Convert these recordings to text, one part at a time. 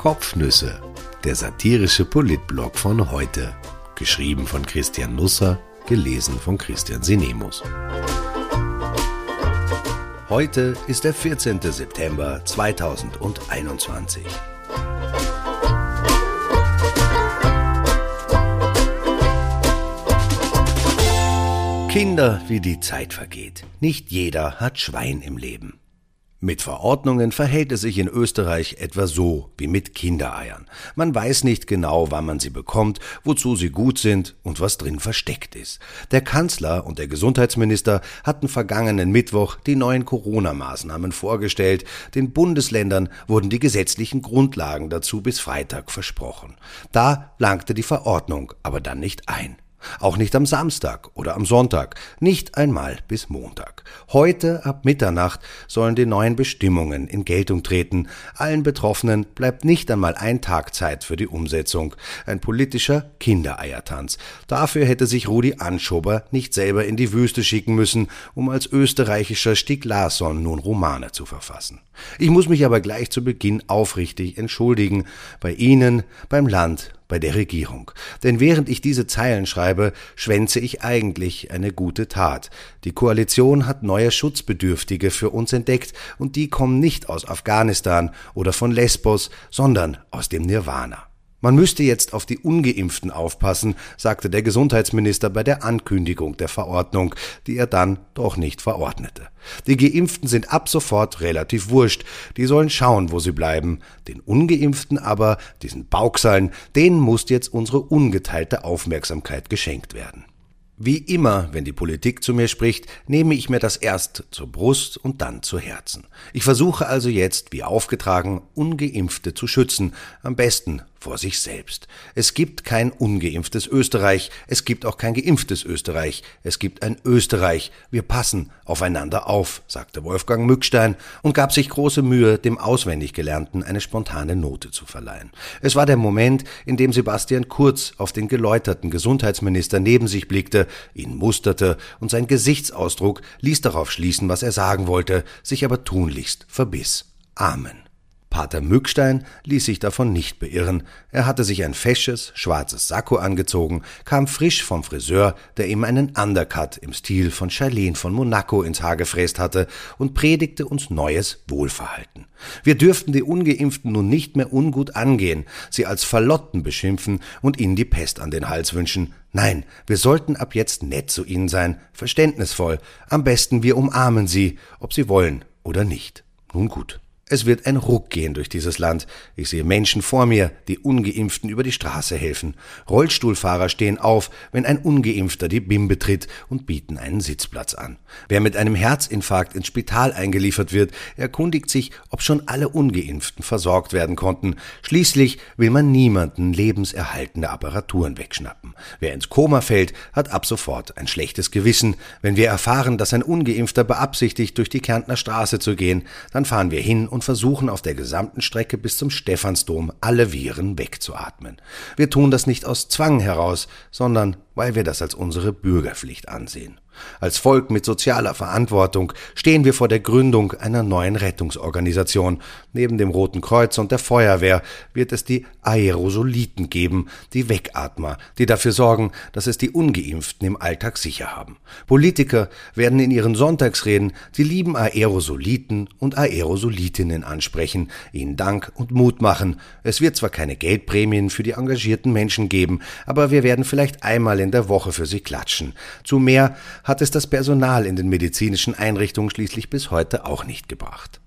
Kopfnüsse, der satirische Politblog von heute. Geschrieben von Christian Nusser, gelesen von Christian Sinemus. Heute ist der 14. September 2021. Kinder, wie die Zeit vergeht. Nicht jeder hat Schwein im Leben. Mit Verordnungen verhält es sich in Österreich etwa so wie mit Kindereiern. Man weiß nicht genau, wann man sie bekommt, wozu sie gut sind und was drin versteckt ist. Der Kanzler und der Gesundheitsminister hatten vergangenen Mittwoch die neuen Corona-Maßnahmen vorgestellt. Den Bundesländern wurden die gesetzlichen Grundlagen dazu bis Freitag versprochen. Da langte die Verordnung aber dann nicht ein. Auch nicht am Samstag oder am Sonntag, nicht einmal bis Montag. Heute ab Mitternacht sollen die neuen Bestimmungen in Geltung treten. Allen Betroffenen bleibt nicht einmal ein Tag Zeit für die Umsetzung. Ein politischer Kindereiertanz. Dafür hätte sich Rudi Anschober nicht selber in die Wüste schicken müssen, um als österreichischer Stieg Larsson nun Romane zu verfassen. Ich muss mich aber gleich zu Beginn aufrichtig entschuldigen. Bei Ihnen, beim Land bei der Regierung. Denn während ich diese Zeilen schreibe, schwänze ich eigentlich eine gute Tat. Die Koalition hat neue Schutzbedürftige für uns entdeckt und die kommen nicht aus Afghanistan oder von Lesbos, sondern aus dem Nirvana. Man müsste jetzt auf die ungeimpften aufpassen, sagte der Gesundheitsminister bei der Ankündigung der Verordnung, die er dann doch nicht verordnete. Die Geimpften sind ab sofort relativ wurscht, die sollen schauen, wo sie bleiben. Den Ungeimpften aber, diesen Bauchseilen, denen muss jetzt unsere ungeteilte Aufmerksamkeit geschenkt werden. Wie immer, wenn die Politik zu mir spricht, nehme ich mir das erst zur Brust und dann zu Herzen. Ich versuche also jetzt, wie aufgetragen, ungeimpfte zu schützen, am besten vor sich selbst. Es gibt kein ungeimpftes Österreich, es gibt auch kein geimpftes Österreich, es gibt ein Österreich. Wir passen aufeinander auf, sagte Wolfgang Mückstein und gab sich große Mühe, dem auswendig Gelernten eine spontane Note zu verleihen. Es war der Moment, in dem Sebastian Kurz auf den geläuterten Gesundheitsminister neben sich blickte, ihn musterte und sein Gesichtsausdruck ließ darauf schließen, was er sagen wollte, sich aber tunlichst verbiss. Amen. Pater Mückstein ließ sich davon nicht beirren. Er hatte sich ein fesches, schwarzes Sakko angezogen, kam frisch vom Friseur, der ihm einen Undercut im Stil von Charlene von Monaco ins Haar gefräst hatte und predigte uns neues Wohlverhalten. Wir dürften die Ungeimpften nun nicht mehr ungut angehen, sie als Verlotten beschimpfen und ihnen die Pest an den Hals wünschen. Nein, wir sollten ab jetzt nett zu ihnen sein, verständnisvoll. Am besten wir umarmen sie, ob sie wollen oder nicht. Nun gut. Es wird ein Ruck gehen durch dieses Land. Ich sehe Menschen vor mir, die ungeimpften über die Straße helfen. Rollstuhlfahrer stehen auf, wenn ein ungeimpfter die BIM betritt und bieten einen Sitzplatz an. Wer mit einem Herzinfarkt ins Spital eingeliefert wird, erkundigt sich, ob schon alle ungeimpften versorgt werden konnten. Schließlich will man niemanden lebenserhaltende Apparaturen wegschnappen. Wer ins Koma fällt, hat ab sofort ein schlechtes Gewissen. Wenn wir erfahren, dass ein ungeimpfter beabsichtigt, durch die Kärntner Straße zu gehen, dann fahren wir hin und und versuchen auf der gesamten Strecke bis zum Stephansdom alle Viren wegzuatmen. Wir tun das nicht aus Zwang heraus, sondern weil wir das als unsere Bürgerpflicht ansehen. Als Volk mit sozialer Verantwortung stehen wir vor der Gründung einer neuen Rettungsorganisation. Neben dem Roten Kreuz und der Feuerwehr wird es die Aerosoliten geben, die Wegatmer, die dafür sorgen, dass es die Ungeimpften im Alltag sicher haben. Politiker werden in ihren Sonntagsreden die lieben Aerosoliten und Aerosolitinnen ansprechen, ihnen Dank und Mut machen. Es wird zwar keine Geldprämien für die engagierten Menschen geben, aber wir werden vielleicht einmal in der Woche für sie klatschen. Zu mehr hat es das Personal in den medizinischen Einrichtungen schließlich bis heute auch nicht gebracht.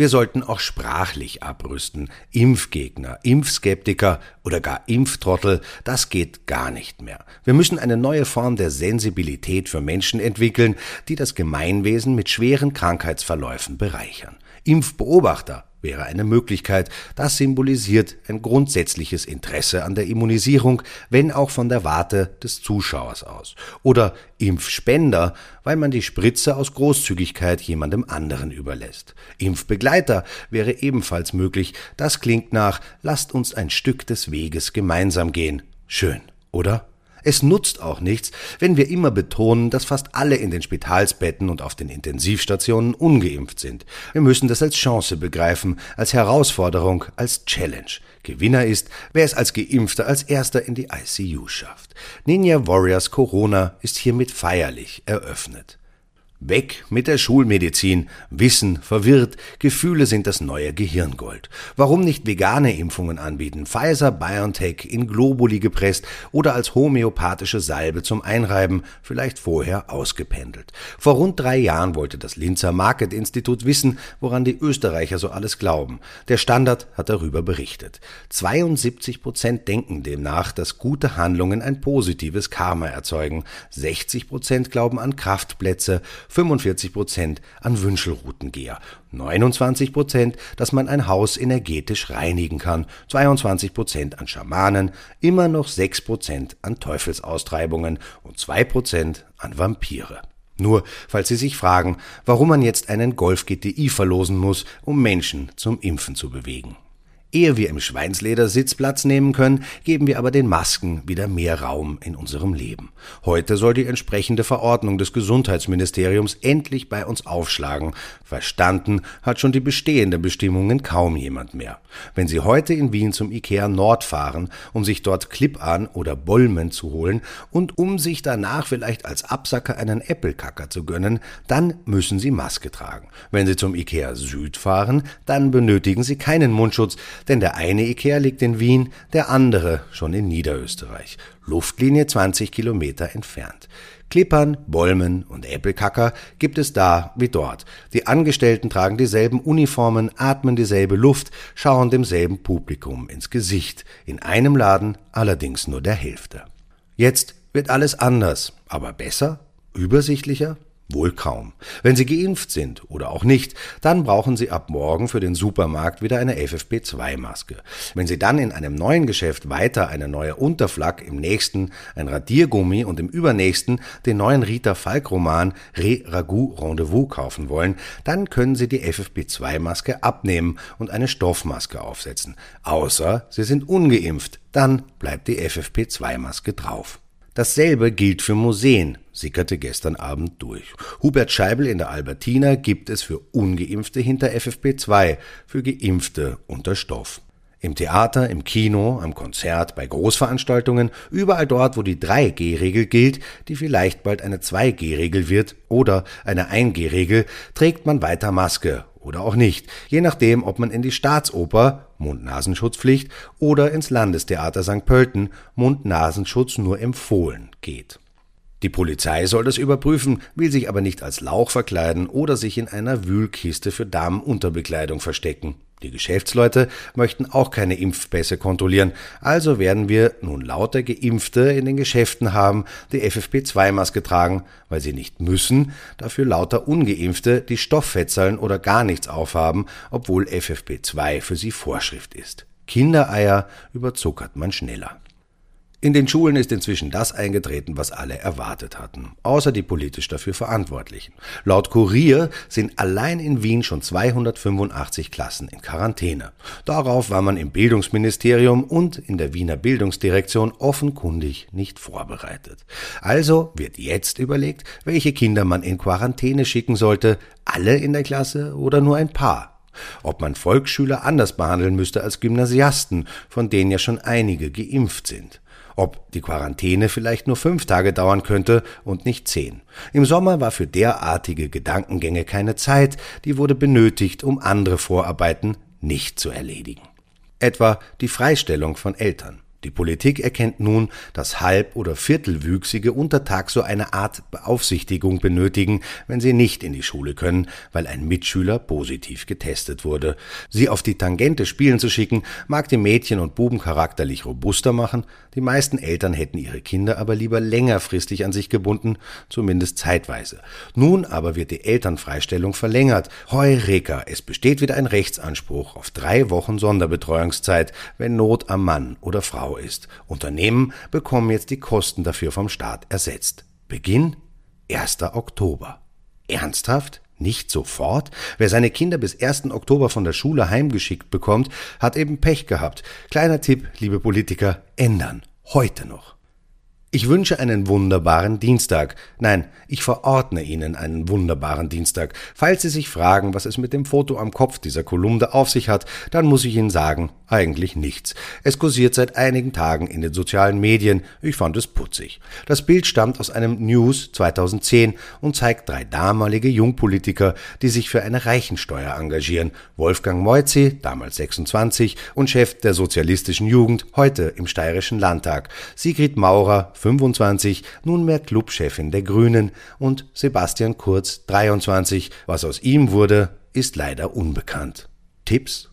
Wir sollten auch sprachlich abrüsten. Impfgegner, Impfskeptiker oder gar Impftrottel, das geht gar nicht mehr. Wir müssen eine neue Form der Sensibilität für Menschen entwickeln, die das Gemeinwesen mit schweren Krankheitsverläufen bereichern. Impfbeobachter wäre eine Möglichkeit. Das symbolisiert ein grundsätzliches Interesse an der Immunisierung, wenn auch von der Warte des Zuschauers aus. Oder Impfspender, weil man die Spritze aus Großzügigkeit jemandem anderen überlässt. Impfbegleiter wäre ebenfalls möglich. Das klingt nach, lasst uns ein Stück des Weges gemeinsam gehen. Schön, oder? Es nutzt auch nichts, wenn wir immer betonen, dass fast alle in den Spitalsbetten und auf den Intensivstationen ungeimpft sind. Wir müssen das als Chance begreifen, als Herausforderung, als Challenge. Gewinner ist, wer es als Geimpfter als erster in die ICU schafft. Ninja Warriors Corona ist hiermit feierlich eröffnet. Weg mit der Schulmedizin. Wissen verwirrt, Gefühle sind das neue Gehirngold. Warum nicht vegane Impfungen anbieten? Pfizer BioNTech in Globuli gepresst oder als homöopathische Salbe zum Einreiben, vielleicht vorher ausgependelt. Vor rund drei Jahren wollte das Linzer Market Institut wissen, woran die Österreicher so alles glauben. Der Standard hat darüber berichtet. 72 Prozent denken demnach, dass gute Handlungen ein positives Karma erzeugen. 60 Prozent glauben an Kraftplätze. 45 Prozent an Wünschelroutengeher, 29 Prozent, dass man ein Haus energetisch reinigen kann, 22 Prozent an Schamanen, immer noch 6 Prozent an Teufelsaustreibungen und 2 Prozent an Vampire. Nur, falls Sie sich fragen, warum man jetzt einen Golf GTI verlosen muss, um Menschen zum Impfen zu bewegen. Ehe wir im Schweinsleder Sitzplatz nehmen können, geben wir aber den Masken wieder mehr Raum in unserem Leben. Heute soll die entsprechende Verordnung des Gesundheitsministeriums endlich bei uns aufschlagen. Verstanden hat schon die bestehenden Bestimmungen kaum jemand mehr. Wenn Sie heute in Wien zum Ikea Nord fahren, um sich dort Clip-an oder Bolmen zu holen und um sich danach vielleicht als Absacker einen Äppelkacker zu gönnen, dann müssen Sie Maske tragen. Wenn Sie zum Ikea Süd fahren, dann benötigen Sie keinen Mundschutz, denn der eine Ikea liegt in Wien, der andere schon in Niederösterreich, Luftlinie 20 Kilometer entfernt. Klippern, Bolmen und Äppelkacker gibt es da wie dort. Die Angestellten tragen dieselben Uniformen, atmen dieselbe Luft, schauen demselben Publikum ins Gesicht. In einem Laden allerdings nur der Hälfte. Jetzt wird alles anders, aber besser, übersichtlicher, Wohl kaum. Wenn Sie geimpft sind oder auch nicht, dann brauchen Sie ab morgen für den Supermarkt wieder eine FFP2-Maske. Wenn Sie dann in einem neuen Geschäft weiter eine neue Unterflak, im nächsten ein Radiergummi und im übernächsten den neuen Rita Falk-Roman Re Ragout Rendezvous kaufen wollen, dann können Sie die FFP2-Maske abnehmen und eine Stoffmaske aufsetzen. Außer Sie sind ungeimpft, dann bleibt die FFP2-Maske drauf. Dasselbe gilt für Museen, sickerte gestern Abend durch. Hubert Scheibel in der Albertina gibt es für Ungeimpfte hinter FFP2, für Geimpfte unter Stoff. Im Theater, im Kino, am Konzert, bei Großveranstaltungen, überall dort, wo die 3G-Regel gilt, die vielleicht bald eine 2G-Regel wird oder eine 1G-Regel, trägt man weiter Maske oder auch nicht, je nachdem, ob man in die Staatsoper Mund-Nasenschutzpflicht oder ins Landestheater St. Pölten Mund-Nasenschutz nur empfohlen geht. Die Polizei soll das überprüfen, will sich aber nicht als Lauch verkleiden oder sich in einer Wühlkiste für Damenunterbekleidung verstecken. Die Geschäftsleute möchten auch keine Impfpässe kontrollieren, also werden wir nun lauter Geimpfte in den Geschäften haben, die FFP2-Maske tragen, weil sie nicht müssen, dafür lauter Ungeimpfte, die Stofffetzerln oder gar nichts aufhaben, obwohl FFP2 für sie Vorschrift ist. Kindereier überzuckert man schneller. In den Schulen ist inzwischen das eingetreten, was alle erwartet hatten, außer die politisch dafür Verantwortlichen. Laut Kurier sind allein in Wien schon 285 Klassen in Quarantäne. Darauf war man im Bildungsministerium und in der Wiener Bildungsdirektion offenkundig nicht vorbereitet. Also wird jetzt überlegt, welche Kinder man in Quarantäne schicken sollte, alle in der Klasse oder nur ein paar. Ob man Volksschüler anders behandeln müsste als Gymnasiasten, von denen ja schon einige geimpft sind ob die Quarantäne vielleicht nur fünf Tage dauern könnte und nicht zehn. Im Sommer war für derartige Gedankengänge keine Zeit, die wurde benötigt, um andere Vorarbeiten nicht zu erledigen. Etwa die Freistellung von Eltern. Die Politik erkennt nun, dass Halb- oder Viertelwüchsige untertags so eine Art Beaufsichtigung benötigen, wenn sie nicht in die Schule können, weil ein Mitschüler positiv getestet wurde. Sie auf die Tangente spielen zu schicken, mag die Mädchen und Buben charakterlich robuster machen, die meisten Eltern hätten ihre Kinder aber lieber längerfristig an sich gebunden, zumindest zeitweise. Nun aber wird die Elternfreistellung verlängert. Heureka, es besteht wieder ein Rechtsanspruch auf drei Wochen Sonderbetreuungszeit, wenn Not am Mann oder Frau Euro ist. Unternehmen bekommen jetzt die Kosten dafür vom Staat ersetzt. Beginn 1. Oktober. Ernsthaft? Nicht sofort? Wer seine Kinder bis 1. Oktober von der Schule heimgeschickt bekommt, hat eben Pech gehabt. Kleiner Tipp, liebe Politiker, ändern. Heute noch. Ich wünsche einen wunderbaren Dienstag. Nein, ich verordne Ihnen einen wunderbaren Dienstag. Falls Sie sich fragen, was es mit dem Foto am Kopf dieser Kolumne auf sich hat, dann muss ich Ihnen sagen, eigentlich nichts. Es kursiert seit einigen Tagen in den sozialen Medien. Ich fand es putzig. Das Bild stammt aus einem News 2010 und zeigt drei damalige Jungpolitiker, die sich für eine Reichensteuer engagieren. Wolfgang Moitzi, damals 26 und Chef der sozialistischen Jugend, heute im Steirischen Landtag. Sigrid Maurer, 25, nunmehr Clubchefin der Grünen und Sebastian Kurz, 23. Was aus ihm wurde, ist leider unbekannt. Tipps